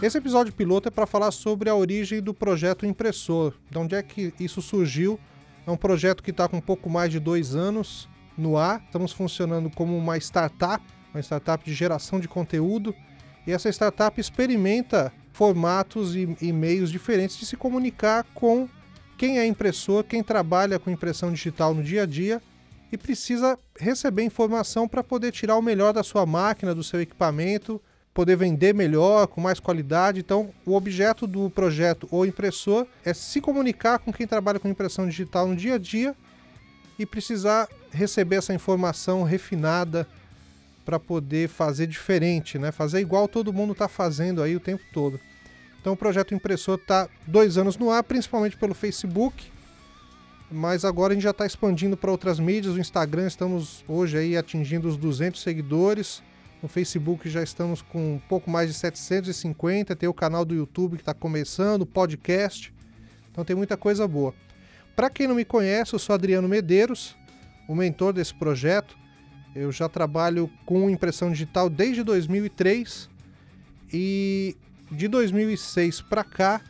Esse episódio piloto é para falar sobre a origem do projeto Impressor, de onde é que isso surgiu. É um projeto que está com um pouco mais de dois anos no ar. Estamos funcionando como uma startup, uma startup de geração de conteúdo. E essa startup experimenta formatos e, e meios diferentes de se comunicar com quem é impressor, quem trabalha com impressão digital no dia a dia e precisa receber informação para poder tirar o melhor da sua máquina, do seu equipamento, poder vender melhor, com mais qualidade. Então, o objeto do projeto ou impressor é se comunicar com quem trabalha com impressão digital no dia a dia e precisar receber essa informação refinada para poder fazer diferente, né? Fazer igual todo mundo está fazendo aí o tempo todo. Então o projeto impressor está dois anos no ar, principalmente pelo Facebook, mas agora a gente já está expandindo para outras mídias. O Instagram estamos hoje aí atingindo os 200 seguidores. No Facebook já estamos com um pouco mais de 750. Tem o canal do YouTube que está começando, podcast. Então tem muita coisa boa. Para quem não me conhece, eu sou Adriano Medeiros, o mentor desse projeto. Eu já trabalho com impressão digital desde 2003 e de 2006 para cá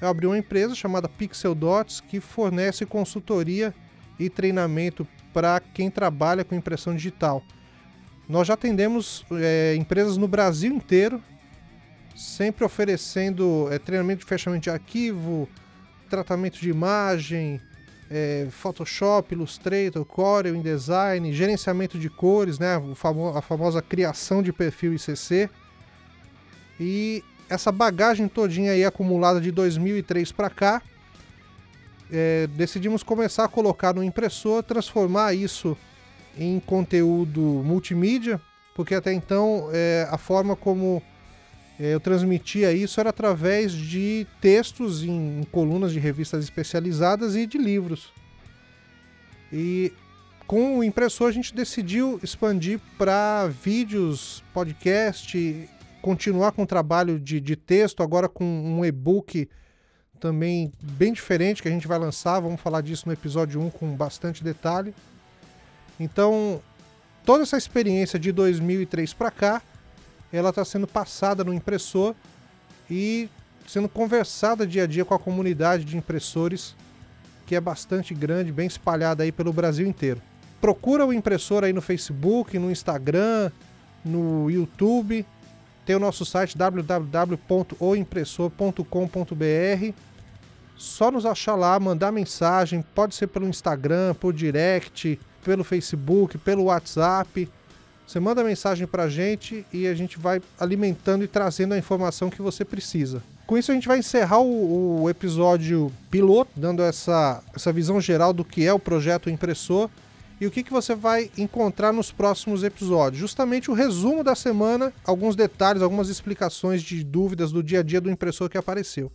eu abri uma empresa chamada Pixel Dots que fornece consultoria e treinamento para quem trabalha com impressão digital. Nós já atendemos é, empresas no Brasil inteiro, sempre oferecendo é, treinamento de fechamento de arquivo, tratamento de imagem, é, Photoshop, Illustrator, Corel, InDesign, gerenciamento de cores, né, a famosa criação de perfil ICC. E essa bagagem todinha aí acumulada de 2003 para cá, é, decidimos começar a colocar no impressor, transformar isso em conteúdo multimídia, porque até então é, a forma como é, eu transmitia isso era através de textos em, em colunas de revistas especializadas e de livros. E com o impressor a gente decidiu expandir para vídeos, podcast continuar com o trabalho de, de texto, agora com um e-book também bem diferente que a gente vai lançar. Vamos falar disso no episódio 1 com bastante detalhe. Então, toda essa experiência de 2003 para cá, ela está sendo passada no impressor e sendo conversada dia a dia com a comunidade de impressores, que é bastante grande, bem espalhada aí pelo Brasil inteiro. Procura o impressor aí no Facebook, no Instagram, no YouTube tem o nosso site www.oimpressor.com.br. Só nos achar lá, mandar mensagem, pode ser pelo Instagram, por direct, pelo Facebook, pelo WhatsApp. Você manda mensagem pra gente e a gente vai alimentando e trazendo a informação que você precisa. Com isso a gente vai encerrar o, o episódio piloto, dando essa, essa visão geral do que é o projeto impressor e o que, que você vai encontrar nos próximos episódios. Justamente o resumo da semana, alguns detalhes, algumas explicações de dúvidas do dia a dia do impressor que apareceu.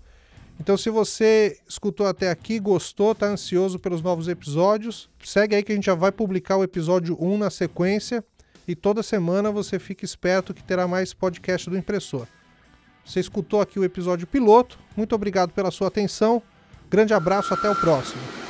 Então, se você escutou até aqui, gostou, está ansioso pelos novos episódios, segue aí que a gente já vai publicar o episódio 1 na sequência e toda semana você fica esperto que terá mais podcast do impressor. Você escutou aqui o episódio piloto, muito obrigado pela sua atenção, grande abraço, até o próximo.